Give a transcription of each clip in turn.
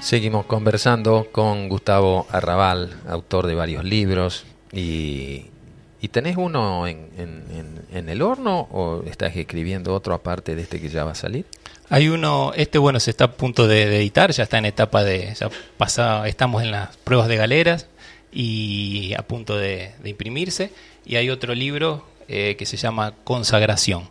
Seguimos conversando con Gustavo Arrabal, autor de varios libros. ¿Y, y tenés uno en, en, en, el horno o estás escribiendo otro aparte de este que ya va a salir? Hay uno, este bueno, se está a punto de, editar, ya está en etapa de, ya pasa, estamos en las pruebas de galeras y a punto de, de imprimirse. Y hay otro libro eh, que se llama Consagración.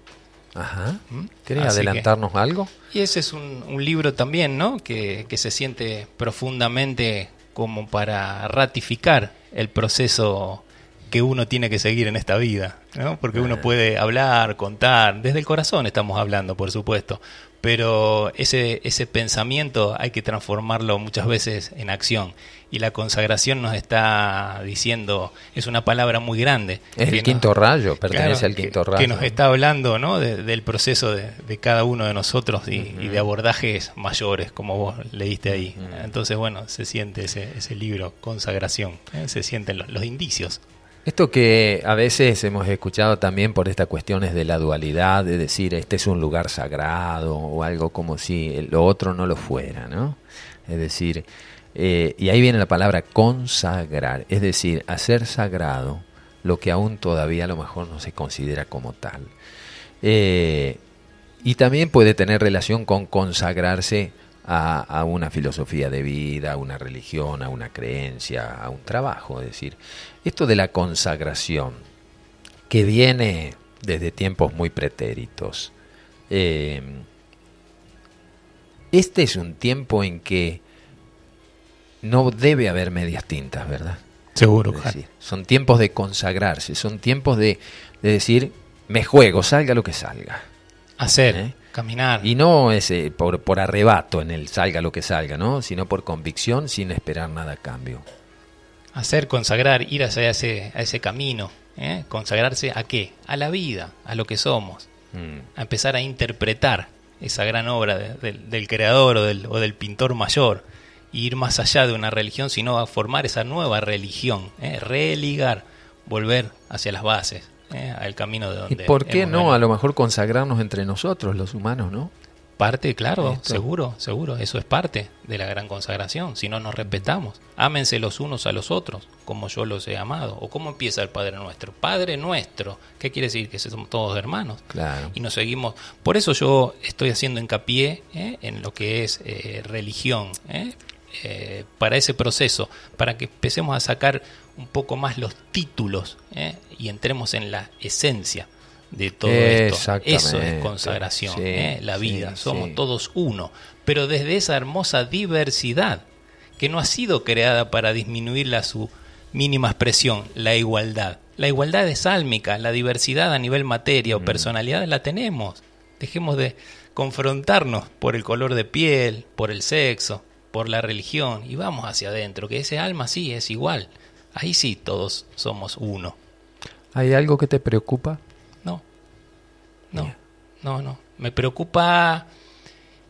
Ajá. ¿Mm? ¿Querés adelantarnos algo? Y ese es un, un libro también, ¿no? Que, que, se siente profundamente como para ratificar el proceso que uno tiene que seguir en esta vida, ¿no? Porque uno puede hablar, contar, desde el corazón estamos hablando, por supuesto, pero ese, ese pensamiento hay que transformarlo muchas veces en acción. Y la consagración nos está diciendo, es una palabra muy grande. Es el quinto rayo, pertenece claro, al quinto que, rayo. Que nos está hablando ¿no? De, del proceso de, de, cada uno de nosotros y, uh -huh. y, de abordajes mayores, como vos leíste ahí. Uh -huh. Entonces, bueno, se siente ese, ese libro, consagración, ¿eh? se sienten los, los indicios. Esto que a veces hemos escuchado también por estas cuestiones de la dualidad, de decir este es un lugar sagrado o algo como si lo otro no lo fuera, ¿no? Es decir, eh, y ahí viene la palabra consagrar, es decir, hacer sagrado lo que aún todavía a lo mejor no se considera como tal. Eh, y también puede tener relación con consagrarse a, a, una filosofía de vida, a una religión, a una creencia, a un trabajo. Es decir, esto de la consagración, que viene desde tiempos muy pretéritos, eh, este es un tiempo en que no debe haber medias tintas, ¿verdad? Seguro, es decir, son tiempos de consagrarse, son tiempos de, de, decir, me juego, salga lo que salga. Hacer. ¿Eh? Caminar. Y no es eh, por, por arrebato en el salga lo que salga, ¿no? Sino por convicción sin esperar nada a cambio. Hacer, consagrar, ir hacia ese, a ese camino. ¿eh? Consagrarse a qué? A la vida, a lo que somos. Mm. A empezar a interpretar esa gran obra de, de, del creador o del, o del, pintor mayor. Y ir más allá de una religión, sino a formar esa nueva religión. ¿eh? Religar, volver hacia las bases eh, al camino de donde. ¿Y por qué no? Venido. A lo mejor consagrarnos entre nosotros, los humanos, ¿no? Parte, claro, Esto. seguro, seguro. Eso es parte de la gran consagración. Si no nos respetamos, ámense los unos a los otros, como yo los he amado. ¿O cómo empieza el Padre Nuestro? Padre Nuestro. ¿Qué quiere decir? Que somos todos hermanos. Claro. Y nos seguimos. Por eso yo estoy haciendo hincapié ¿eh? en lo que es eh, religión. ¿eh? para ese proceso, para que empecemos a sacar un poco más los títulos y entremos en la esencia de todo esto. Eso es consagración, sí, ¿eh? la vida. Sí, Somos sí. todos uno, pero desde esa hermosa diversidad que no ha sido creada para disminuir a su mínima expresión, la igualdad. La igualdad es álmica, la diversidad a nivel materia o mm. personalidad la tenemos. Dejemos de confrontarnos por el color de piel, por el sexo, por la religión y vamos hacia adentro, que ese alma sí es igual. Ahí sí todos somos uno. ¿Hay algo que te preocupa? No, no, yeah. no, no. Me preocupa,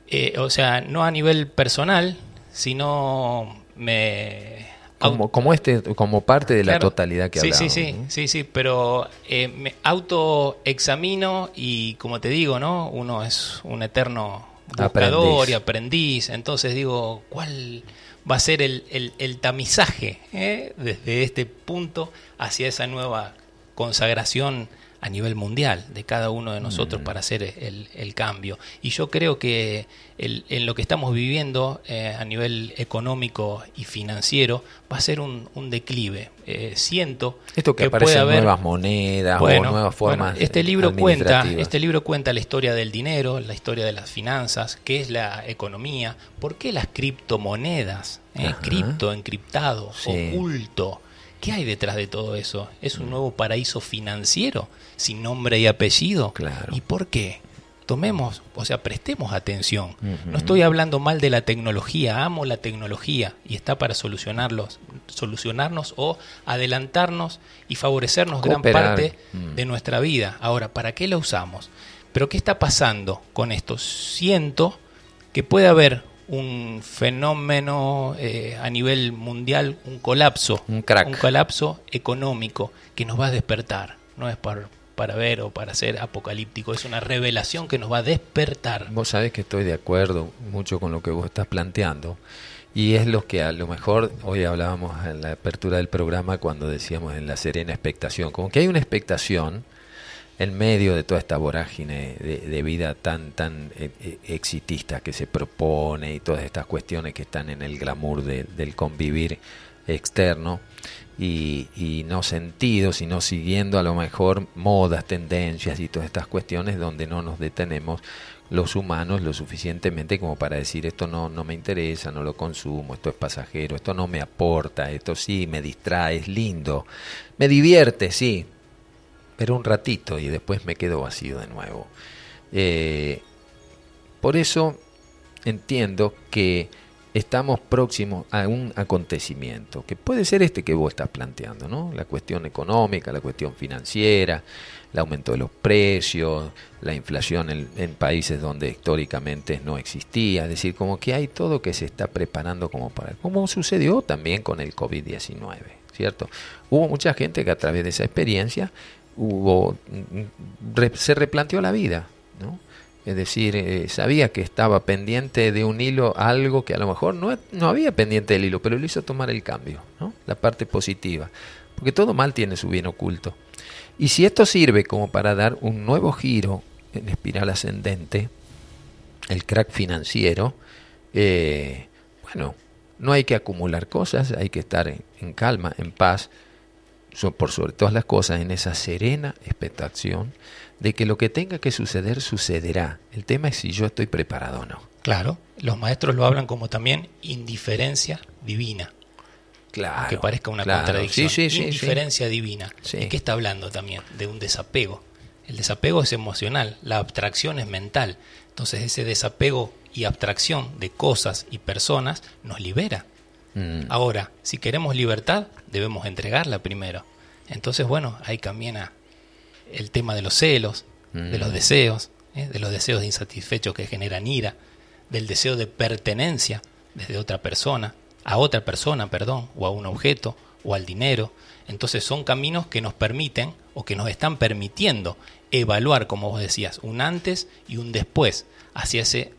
eh, o sea, no a nivel personal, sino me... Como, como este, como parte de la totalidad que sí, hablamos. Sí, sí, ¿no? sí, sí, pero eh, me autoexamino y como te digo, ¿no? Uno es un eterno buscador aprendiz. y aprendiz, entonces digo, ¿cuál va a ser el, el, el tamizaje eh? desde este punto hacia esa nueva consagración a nivel mundial de cada uno de nosotros mm. para hacer el, el, cambio. Y yo creo que el, en lo que estamos viviendo eh, a nivel económico y financiero va a ser un, un declive. Eh, siento esto que, que puede haber nuevas monedas bueno, o nuevas formas. Bueno, este libro cuenta, este libro cuenta la historia del dinero, la historia de las finanzas, qué es la economía, por qué las criptomonedas, eh, cripto, encriptado, sí. oculto. ¿Qué hay detrás de todo eso? ¿Es un nuevo paraíso financiero sin nombre y apellido? Claro. ¿Y por qué? Tomemos, o sea, prestemos atención. Uh -huh. No estoy hablando mal de la tecnología, amo la tecnología y está para solucionarlos, solucionarnos o adelantarnos y favorecernos Cooperar. gran parte mm. de nuestra vida. Ahora, ¿para qué la usamos? Pero ¿qué está pasando con esto? Siento que puede haber un fenómeno eh, a nivel mundial, un colapso, un, crack. un colapso económico que nos va a despertar. No es para, para ver o para ser apocalíptico, es una revelación que nos va a despertar. Vos sabés que estoy de acuerdo mucho con lo que vos estás planteando. Y es lo que a lo mejor hoy hablábamos en la apertura del programa cuando decíamos en la serena expectación, como que hay una expectación en medio de toda esta vorágine de, vida tan tan eh, eh, exitista que se propone y todas estas cuestiones que están en el glamour del convivir externo y, y, no sentido, sino siguiendo a lo mejor modas, tendencias y todas estas cuestiones donde no nos detenemos los humanos lo suficientemente como para decir esto no, no me interesa, no lo consumo, esto es pasajero, esto no me aporta, esto sí me distrae, es lindo, me divierte, sí, pero un ratito y después me quedo vacío de nuevo. Eh, por eso entiendo que estamos próximos a un acontecimiento, que puede ser este que vos estás planteando, ¿no? La cuestión económica, la cuestión financiera, el aumento de los precios, la inflación en, en, países donde históricamente no existía, es decir, como que hay todo que se está preparando como para, como sucedió también con el COVID-19, ¿cierto? Hubo mucha gente que a través de esa experiencia hubo, se replanteó la vida. Es decir, eh, sabía que estaba pendiente de un hilo algo que a lo mejor no, no había pendiente del hilo, pero lo hizo tomar el cambio, ¿no? la parte positiva. Porque todo mal tiene su bien oculto. Y si esto sirve como para dar un nuevo giro en espiral ascendente, el crack financiero, eh, bueno, no hay que acumular cosas, hay que estar en calma, en paz, por sobre todas las cosas, en esa serena expectación de que lo que tenga que suceder sucederá. El tema es si yo estoy preparado o no. Claro, los maestros lo hablan como también indiferencia divina. Claro. Que parezca una contradicción. Sí, sí, indiferencia divina. ¿Y qué está hablando también? De un desapego. El desapego es emocional, la abstracción es mental. Entonces ese desapego y abstracción de cosas y personas nos libera. Mm. Ahora, si queremos libertad, debemos entregarla primero. Entonces, bueno, ahí camina el tema de los celos, de los mm. deseos, ¿eh? de los deseos insatisfechos que generan ira, del deseo de pertenencia desde otra persona, a otra persona, perdón, o a un objeto, o al dinero. Entonces son caminos que nos permiten o que nos están permitiendo evaluar, como vos decías, un antes y un después hacia ese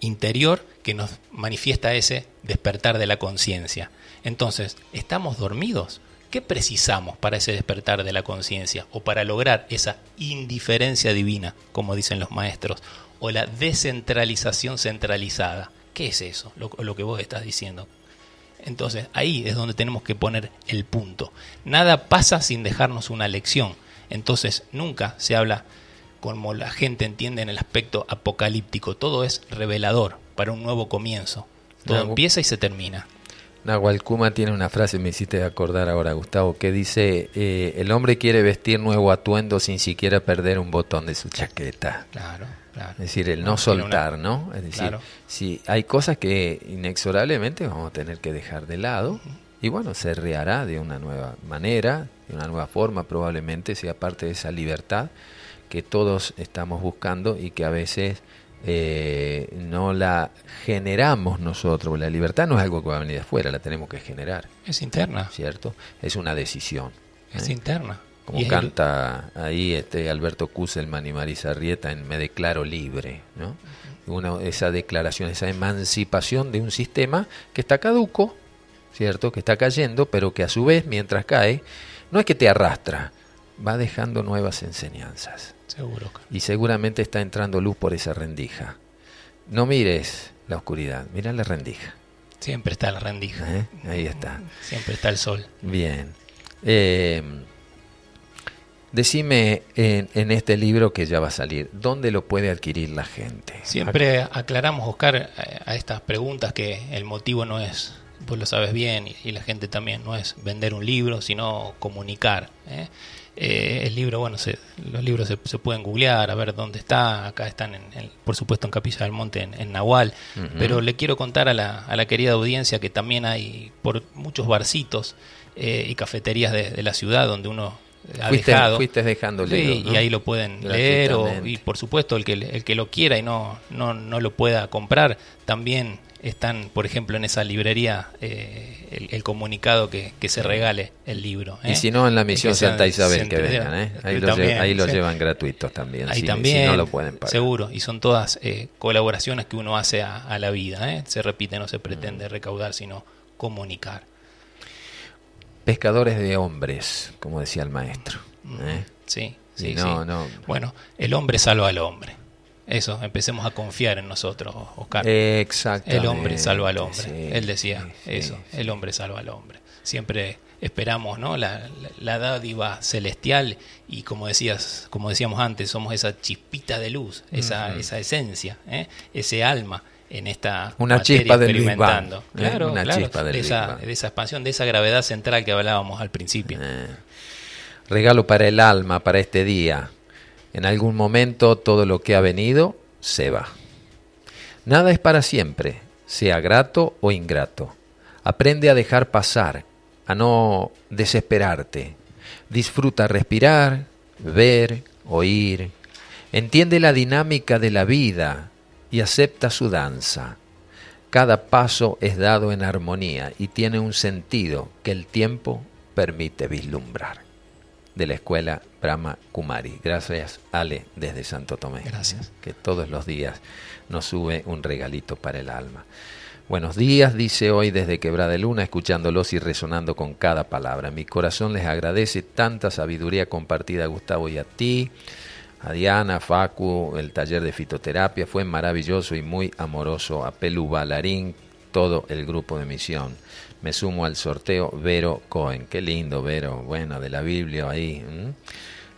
interior que nos manifiesta ese despertar de la conciencia. Entonces, ¿estamos dormidos? ¿Qué precisamos para ese despertar de la conciencia o para lograr esa indiferencia divina, como dicen los maestros, o la descentralización centralizada? ¿Qué es eso? Lo, que vos estás diciendo. Entonces, ahí es donde tenemos que poner el punto. Nada pasa sin dejarnos una lección. Entonces, nunca se habla como la gente entiende en el aspecto apocalíptico. Todo es revelador para un nuevo comienzo. Todo empieza y se termina. Nahual Kuma tiene una frase, me hiciste acordar ahora, Gustavo, que dice, eh, el hombre quiere vestir nuevo atuendo sin siquiera perder un botón de su chaqueta. Claro, claro. Es decir, el no, soltar, ¿no? Es decir, si hay cosas que inexorablemente vamos a tener que dejar de lado, y bueno, se rehará de una nueva manera, de una nueva forma, probablemente sea parte de esa libertad que todos estamos buscando y que a veces eh, no la generamos nosotros. La libertad no es algo que va a venir de afuera, la tenemos que generar. Es interna. ¿Cierto? Es una decisión. Es ¿eh? interna. Como canta ahí este Alberto Kusselman y Marisa Rieta en Me declaro libre, ¿no? Una, esa declaración, esa emancipación de un sistema que está caduco, ¿cierto? Que está cayendo, pero que a su vez, mientras cae, no es que te arrastra, va dejando nuevas enseñanzas. Seguro. Y seguramente está entrando luz por esa rendija. No mires la oscuridad, mira la rendija. Siempre está la rendija. ¿Eh? Ahí está. Siempre está el sol. Bien. Eh, decime en, este libro que ya va a salir, ¿dónde lo puede adquirir la gente? Siempre aclaramos, Oscar, a estas preguntas que el motivo no es, vos lo sabes bien, y, la gente también, no es vender un libro, sino comunicar. ¿eh? Eh, el libro, bueno, los libros se, pueden googlear, a ver dónde está. Acá están, en, por supuesto, en Capilla del Monte, en, Nahual. Pero le quiero contar a la, a la, querida audiencia que también hay por muchos barcitos eh, y cafeterías de, la ciudad donde uno ha dejado. Fuiste dejando y ahí lo pueden leer. y por supuesto, el que, el que lo quiera y no, no, no lo pueda comprar, también están, por ejemplo, en esa librería eh, el, comunicado que, se regale el libro. Y ¿eh? si no, en la misión Santa Isabel que vengan, ¿eh? ahí, lo, ahí lo llevan gratuitos también. Ahí también, no lo pueden pagar. Seguro, y son todas colaboraciones que uno hace a, la vida. Se repite, no se pretende mm. recaudar, sino comunicar. Pescadores de hombres, como decía el maestro. Mm. Sí, sí, no, No. Bueno, el hombre salva al hombre. Eso, empecemos a confiar en nosotros, Oscar. Exacto. El hombre salva al hombre. Él decía eso, el hombre salva al hombre. Siempre esperamos ¿no? La, dádiva celestial y como decías como decíamos antes somos esa chispita de luz esa, esa esencia ¿eh? ese alma en esta una chispa del experimentando ¿eh? claro, una chispa de, esa, de esa expansión de esa gravedad central que hablábamos al principio eh. regalo para el alma para este día en algún momento todo lo que ha venido se va. Nada es para siempre, sea grato o ingrato. Aprende a dejar pasar, a no desesperarte. Disfruta respirar, ver, oír. Entiende la dinámica de la vida y acepta su danza. Cada paso es dado en armonía y tiene un sentido que el tiempo permite vislumbrar de la escuela Brahma Kumari. Gracias, Ale, desde Santo Tomé. Gracias. Que todos los días nos sube un regalito para el alma. Buenos días, dice hoy desde Quebrada de Luna, escuchándolos y resonando con cada palabra. Mi corazón les agradece tanta sabiduría compartida, Gustavo, y a ti, a Diana, a Facu, el taller de fitoterapia. Fue maravilloso y muy amoroso. A Pelu Balarín, todo el grupo de misión me sumo al sorteo Vero Cohen. Qué lindo, Vero. Bueno, de la Biblia ahí.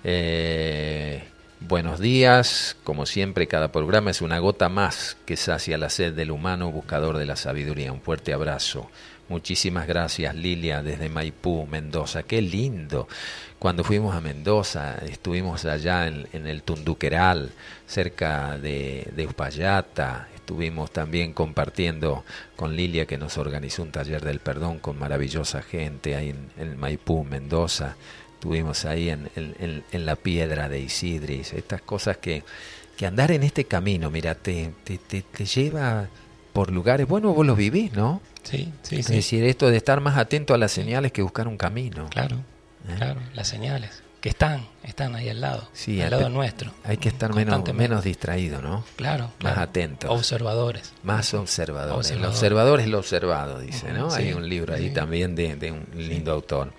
Eh, buenos días. Como siempre, cada programa es una gota más que sacia la sed del humano buscador de la sabiduría. Un fuerte abrazo. Muchísimas gracias, Lilia, desde Maipú, Mendoza. Qué lindo. Cuando fuimos a Mendoza, estuvimos allá en, el Tunduqueral, cerca de, de Uspallata, Estuvimos también compartiendo con Lilia que nos organizó un taller del perdón con maravillosa gente ahí en, Maipú, Mendoza. Estuvimos ahí en, en, la piedra de Isidris. Estas cosas que, que andar en este camino, mira, te, te, te, lleva por lugares, bueno, vos lo vivís, ¿no? Sí, sí, es decir, esto de estar más atento a las señales que buscar un camino. Claro, ¿Eh? claro, las señales que están, están ahí al lado, al lado nuestro. Hay que estar menos, menos distraído, ¿no? Claro, Más atento. Observadores. Más observadores. El observador es lo observado, dice, ¿no? Hay un libro ahí también de, un lindo autor.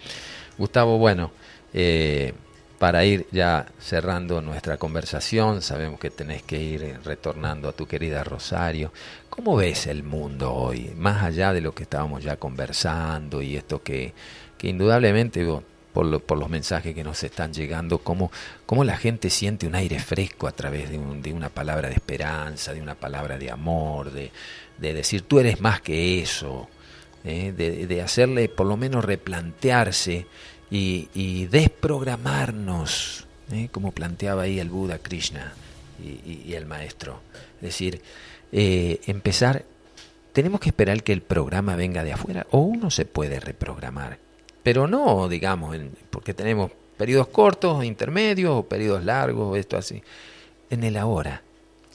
Gustavo, bueno, eh, para ir ya cerrando nuestra conversación, sabemos que tenés que ir retornando a tu querida Rosario. ¿Cómo ves el mundo hoy? Más allá de lo que estábamos ya conversando y esto que, que indudablemente por, por, los mensajes que nos están llegando, cómo, cómo la gente siente un aire fresco a través de, de una palabra de esperanza, de una palabra de amor, de, de decir tú eres más que eso, ¿eh? de, hacerle por lo menos replantearse y, desprogramarnos, ¿eh? como planteaba ahí el Buda Krishna y, y, el maestro. Es decir, eh, empezar, tenemos que esperar que el programa venga de afuera o uno se puede reprogramar pero no, digamos, porque tenemos periodos cortos, intermedios, o periodos largos, esto así. En el ahora.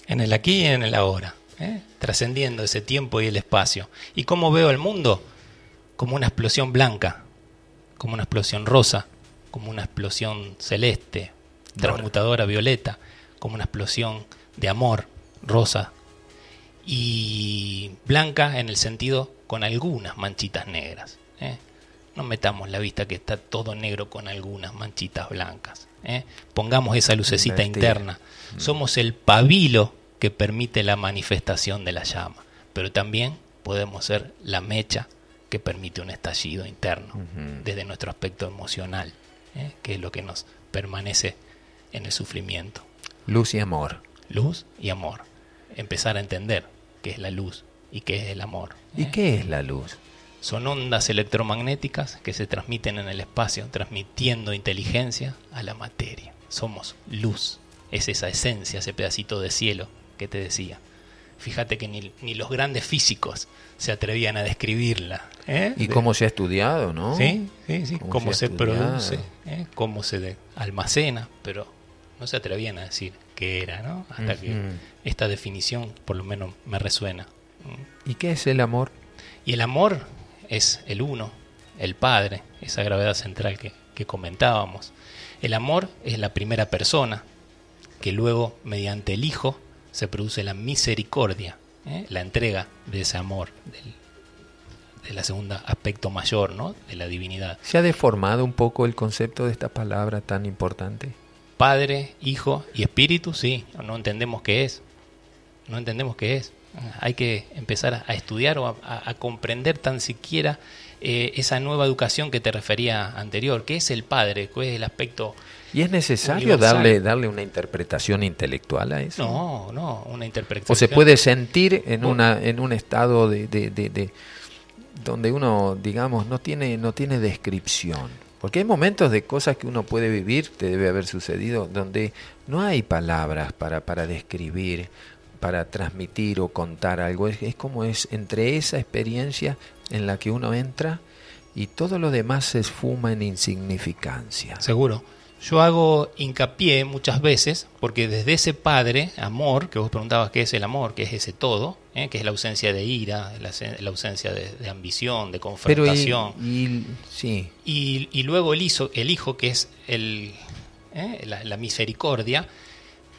En el aquí y en el ahora, ¿eh? trascendiendo ese tiempo y el espacio. ¿Y cómo veo el mundo? Como una explosión blanca, como una explosión rosa, como una explosión celeste, transmutadora violeta, como una explosión de amor rosa y blanca en el sentido con algunas manchitas negras. ¿eh? No metamos la vista que está todo negro con algunas manchitas blancas. ¿eh? Pongamos esa lucecita interna. Mm. Somos el pabilo que permite la manifestación de la llama, pero también podemos ser la mecha que permite un estallido interno desde nuestro aspecto emocional, ¿eh? que es lo que nos permanece en el sufrimiento. Luz y amor. Luz y amor. Empezar a entender qué es la luz y qué es el amor. ¿Y ¿eh? qué es la luz? Son ondas electromagnéticas que se transmiten en el espacio, transmitiendo inteligencia a la materia. Somos luz, es esa esencia, ese pedacito de cielo que te decía. Fíjate que ni, los grandes físicos se atrevían a describirla. ¿eh? Y cómo se ha estudiado, ¿no? Sí, sí, sí. Cómo, se, produce, ¿eh? cómo se almacena, pero no se atrevían a decir qué era, ¿no? Hasta que esta definición por lo menos me resuena ¿Y qué es el amor? Y el amor es el uno, el Padre, esa gravedad central que, que comentábamos. El amor es la primera persona, que luego, mediante el Hijo, se produce la misericordia, ¿eh? la entrega de ese amor, del, de la segunda aspecto mayor, ¿no? De la divinidad. ¿Se ha deformado un poco el concepto de esta palabra tan importante? Padre, Hijo y Espíritu, sí, no entendemos qué es. No entendemos qué es. Hay que empezar a estudiar o a, a comprender tan siquiera eh, esa nueva educación que te refería anterior. ¿Qué es el Padre? ¿Cuál es el aspecto ¿Y es necesario darle, darle una interpretación intelectual a eso? No, no, una interpretación. ¿O se puede sentir en, una, en un estado de, de, de, donde uno, digamos, no tiene, no tiene descripción? Porque hay momentos de cosas que uno puede vivir, te debe haber sucedido, donde no hay palabras para, para describir, para transmitir o contar algo. Es, es como es entre esa experiencia en la que uno entra y todo lo demás se esfuma en insignificancia. Seguro. Yo hago hincapié muchas veces, porque desde ese padre, amor, que vos preguntabas qué es el amor, que es ese todo, ¿eh? que es la ausencia de ira, la, la ausencia de, de, ambición, de confrontación. Pero y, y, sí. y, y, luego el hijo, el hijo que es el, ¿eh? la, la misericordia,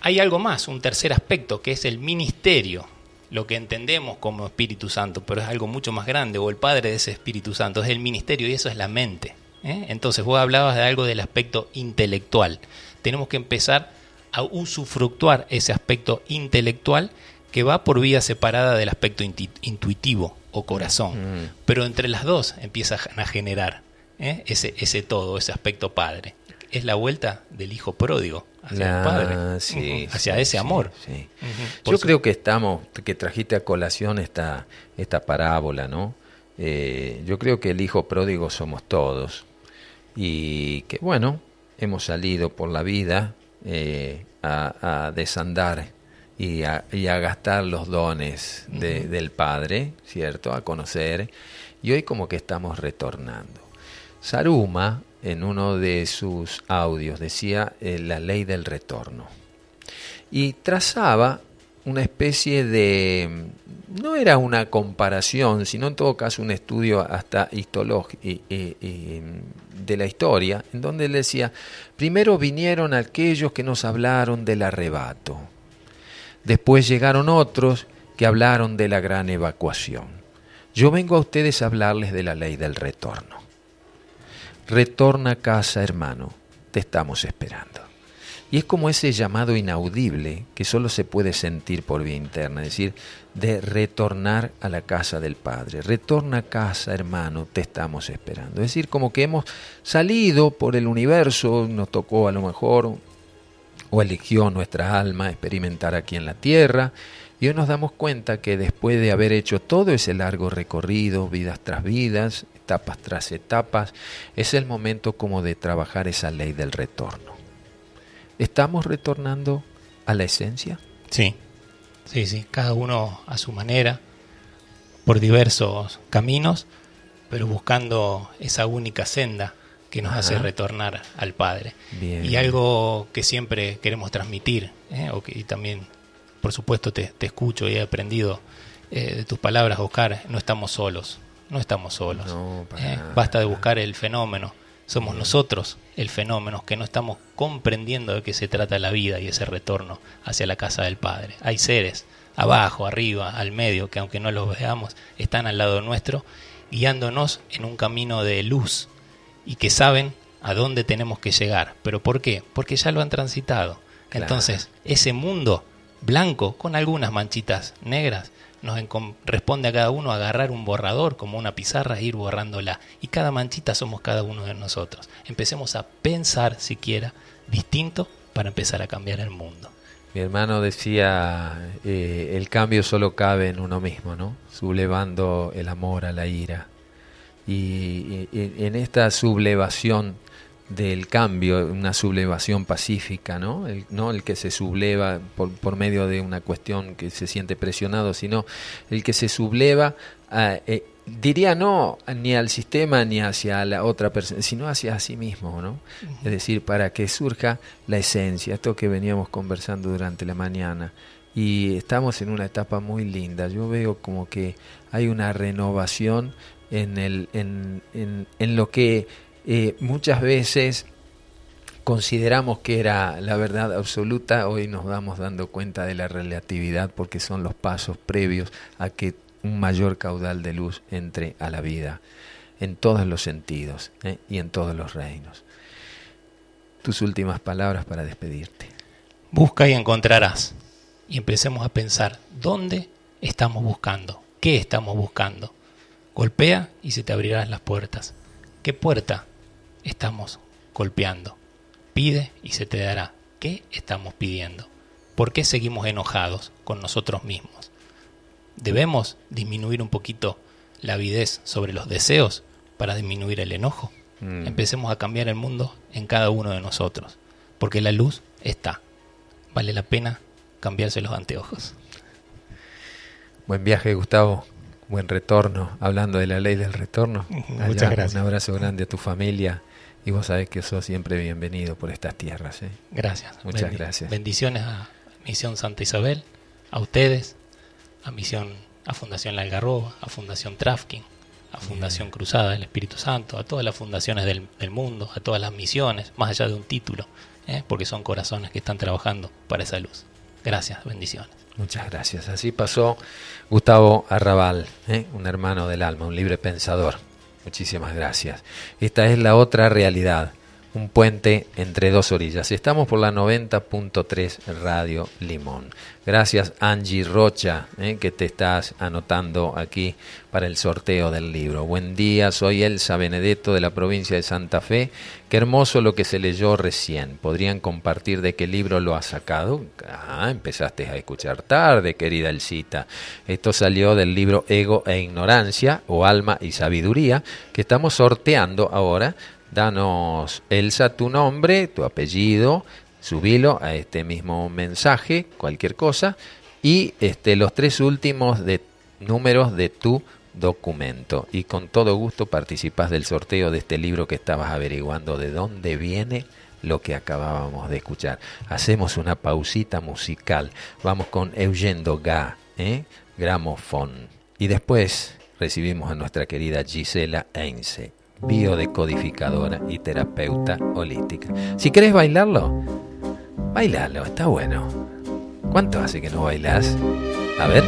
hay algo más, un tercer aspecto, que es el ministerio, lo que entendemos como Espíritu Santo, pero es algo mucho más grande, o el Padre de ese Espíritu Santo, es el ministerio y eso es la mente. ¿eh? Entonces vos hablabas de algo del aspecto intelectual. Tenemos que empezar a usufructuar ese aspecto intelectual que va por vía separada del aspecto intuitivo o corazón. Mm. Pero entre las dos empiezan a generar ¿eh? ese, ese todo, ese aspecto padre. Es la vuelta del hijo pródigo hacia el padre, sí, hacia sí, ese amor. Sí, uh -huh. Yo creo que estamos, que trajiste a colación esta, esta parábola, ¿no? Eh, yo creo que el hijo pródigo somos todos y que bueno, hemos salido por la vida eh, a, a, desandar y a, y a, gastar los dones de, uh -huh. del Padre, ¿cierto? A conocer, y hoy como que estamos retornando. Saruma, en uno de sus audios, decía eh, la ley del retorno. Y trazaba una especie de, no era una comparación, sino en todo caso un estudio hasta histológico de la historia, en donde decía, primero vinieron aquellos que nos hablaron del arrebato, después llegaron otros que hablaron de la gran evacuación. Yo vengo a ustedes a hablarles de la ley del retorno. Retorna a casa, hermano, te estamos esperando. Y es como ese llamado inaudible que solo se puede sentir por vía interna, es decir, de retornar a la casa del Padre. Retorna a casa, hermano, te estamos esperando. Es decir, como que hemos salido por el universo, nos tocó a lo mejor, o eligió nuestra alma experimentar aquí en la tierra, y hoy nos damos cuenta que después de haber hecho todo ese largo recorrido, vidas tras vidas, etapas tras etapas, es el momento como de trabajar esa ley del retorno. ¿Estamos retornando a la esencia? Sí, sí, sí, cada uno a su manera, por diversos caminos, pero buscando esa única senda que nos Ajá. hace retornar al Padre. Bien. Y algo que siempre queremos transmitir, ¿eh? o que, y también, por supuesto, te, te escucho y he aprendido eh, de tus palabras, Oscar, no estamos solos, no estamos solos. No, ¿eh? Basta de buscar el fenómeno somos nosotros el fenómeno que no estamos comprendiendo de qué se trata la vida y ese retorno hacia la casa del Padre. Hay seres abajo, arriba, al medio, que aunque no los veamos, están al lado nuestro, guiándonos en un camino de luz y que saben a dónde tenemos que llegar. ¿Pero por qué? Porque ya lo han transitado. Claro. Entonces, ese mundo blanco con algunas manchitas negras nos responde a cada uno agarrar un borrador como una pizarra e ir borrándola. Y cada manchita somos cada uno de nosotros. Empecemos a pensar siquiera distinto para empezar a cambiar el mundo. Mi hermano decía, eh, el cambio solo cabe en uno mismo, ¿no? Sublevando el amor a la ira. Y, en esta sublevación del cambio, una sublevación pacífica, ¿no? El, no el que se subleva por, por, medio de una cuestión que se siente presionado, sino el que se subleva, eh, eh, diría no ni al sistema ni hacia la otra persona, sino hacia sí mismo, ¿no? Uh -huh. Es decir, para que surja la esencia, esto que veníamos conversando durante la mañana, y estamos en una etapa muy linda. Yo veo como que hay una renovación en, el, en, en, lo que eh, muchas veces consideramos que era la verdad absoluta, hoy nos vamos dando cuenta de la relatividad porque son los pasos previos a que un mayor caudal de luz entre a la vida en todos los sentidos ¿eh? y en todos los reinos. Tus últimas palabras para despedirte. Busca y encontrarás. Y empecemos a pensar, ¿dónde estamos buscando? ¿Qué estamos buscando? Golpea y se te abrirán las puertas. ¿Qué puerta estamos golpeando? Pide y se te dará. ¿Qué estamos pidiendo? ¿Por qué seguimos enojados con nosotros mismos? ¿Debemos disminuir un poquito la avidez sobre los deseos para disminuir el enojo? Mm. Empecemos a cambiar el mundo en cada uno de nosotros, porque la luz está. Vale la pena cambiarse los anteojos. Buen viaje, Gustavo. Buen retorno. Hablando de la ley del retorno. Muchas gracias. Un abrazo grande a tu familia. Y vos sabés que sos siempre bienvenido por estas tierras. ¿eh? Gracias. Muchas gracias. Bendiciones a Misión Santa Isabel, a ustedes, a Misión, a Fundación La Algarroba, a Fundación Trafking, a Fundación Cruzada del Espíritu Santo, a todas las fundaciones del, mundo, a todas las misiones, más allá de un título, ¿eh? porque son corazones que están trabajando para esa luz. Gracias, bendiciones. Muchas gracias. Así pasó Gustavo Arrabal, ¿eh? un hermano del alma, un libre pensador. Muchísimas gracias. Esta es la otra realidad un puente entre dos orillas. Estamos por la 90.3 Radio Limón. Gracias Angie Rocha, eh, que te estás anotando aquí para el sorteo del libro. Buen día, soy Elsa Benedetto de la provincia de Santa Fe. Qué hermoso lo que se leyó recién. ¿Podrían compartir de qué libro lo ha sacado? Ah, empezaste a escuchar tarde, querida Elcita. Esto salió del libro Ego e Ignorancia o Alma y Sabiduría, que estamos sorteando ahora danos, Elsa, tu nombre, tu apellido, subilo a este mismo mensaje, cualquier cosa, y este, los tres últimos de, números de tu documento. Y con todo gusto participas del sorteo de este libro que estabas averiguando de dónde viene lo que acabábamos de escuchar. Hacemos una pausita musical. Vamos con Eugendo Ga, ¿eh? Gramofón. Y después recibimos a nuestra querida Gisela Einse biodecodificadora y terapeuta holística. Si querés bailarlo, bailalo, está bueno. ¿Cuánto hace que no bailas? A ver.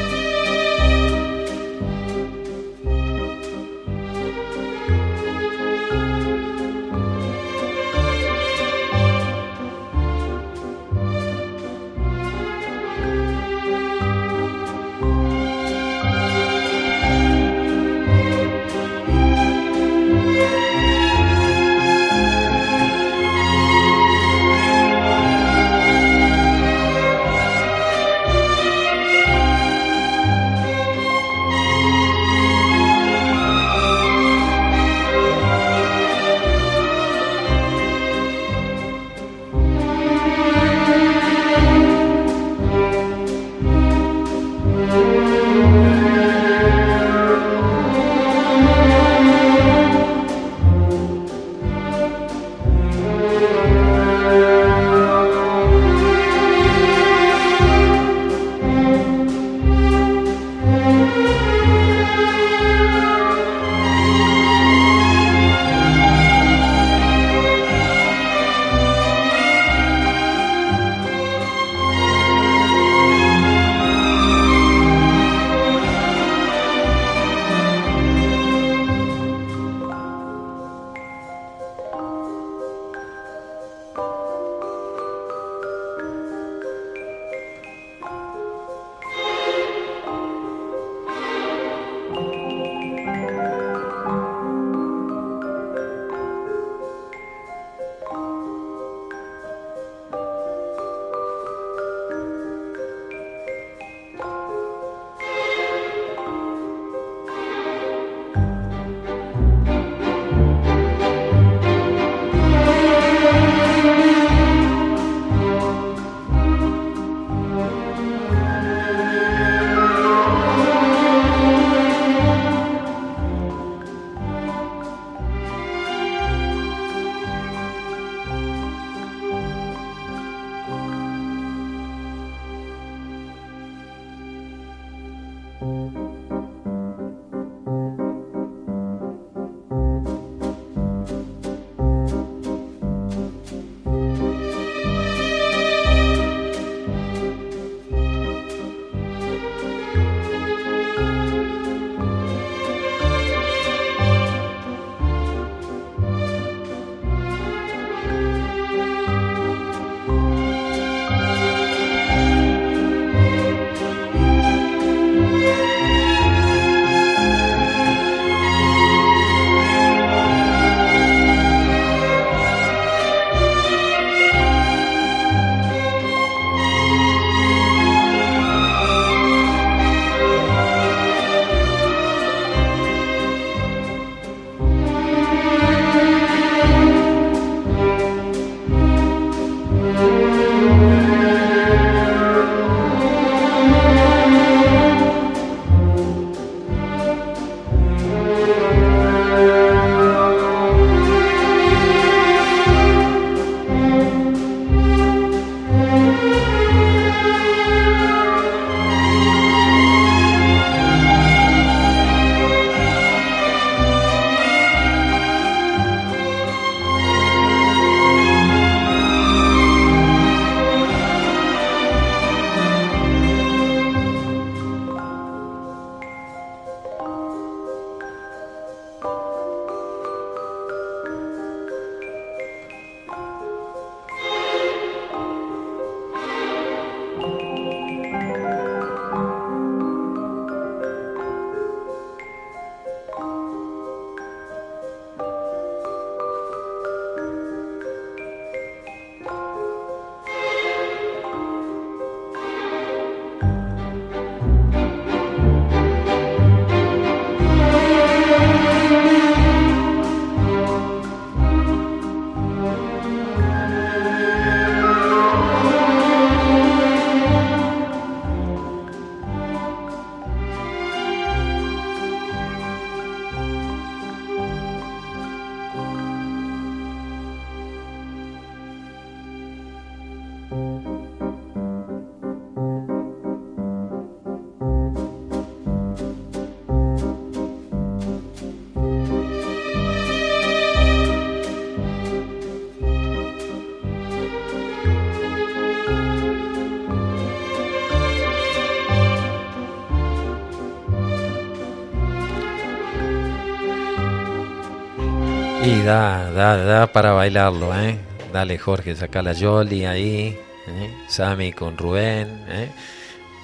Da, para bailarlo, ¿eh? Dale Jorge, saca la Jolly ahí, ¿eh? Sammy con Rubén, ¿eh?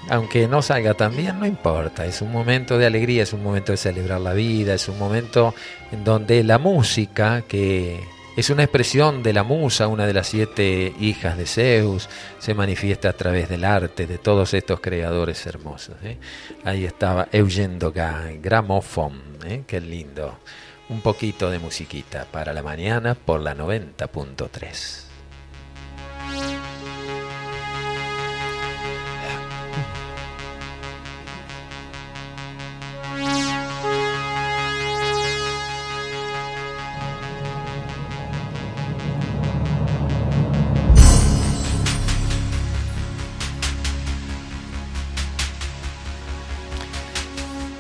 Aunque no salga tan bien, no importa, es un momento de alegría, es un momento de celebrar la vida, es un momento en donde la música, que es una expresión de la musa, una de las siete hijas de Zeus, se manifiesta a través del arte de todos estos creadores hermosos. ¿eh? Ahí estaba Eugene Dogan, Gramophone, ¿eh? qué lindo un poquito de musiquita para la mañana por la 90.3.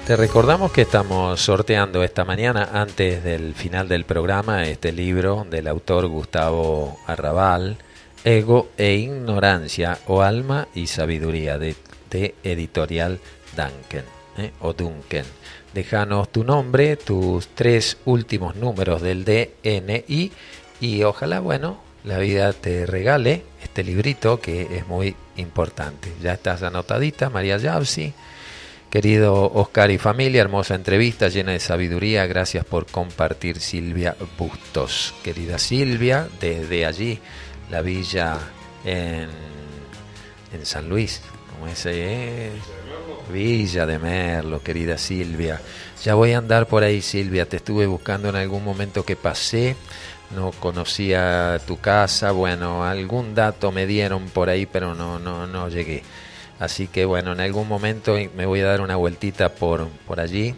Te recordamos que estamos sorteando esta mañana, antes del final del programa, este libro del autor Gustavo Arrabal, Ego e Ignorancia o Alma y Sabiduría, de, editorial Duncan ¿eh? o Duncan. Déjanos tu nombre, tus tres últimos números del DNI y ojalá, bueno, la vida te regale este librito que es muy importante. Ya estás anotadita, María Yavsi. Querido Oscar y familia, hermosa entrevista llena de sabiduría. Gracias por compartir Silvia Bustos. Querida Silvia, desde allí, la villa en, en San Luis, como ese es. Villa de Merlo, querida Silvia. Ya voy a andar por ahí, Silvia. Te estuve buscando en algún momento que pasé. No conocía tu casa. Bueno, algún dato me dieron por ahí, pero no, no, no llegué. Así que bueno, en algún momento me voy a dar una vueltita por, por allí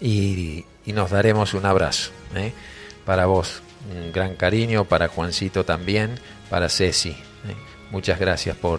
y, nos daremos un abrazo. ¿eh? Para vos, un gran cariño, para Juancito también, para Ceci. ¿eh? Muchas gracias por,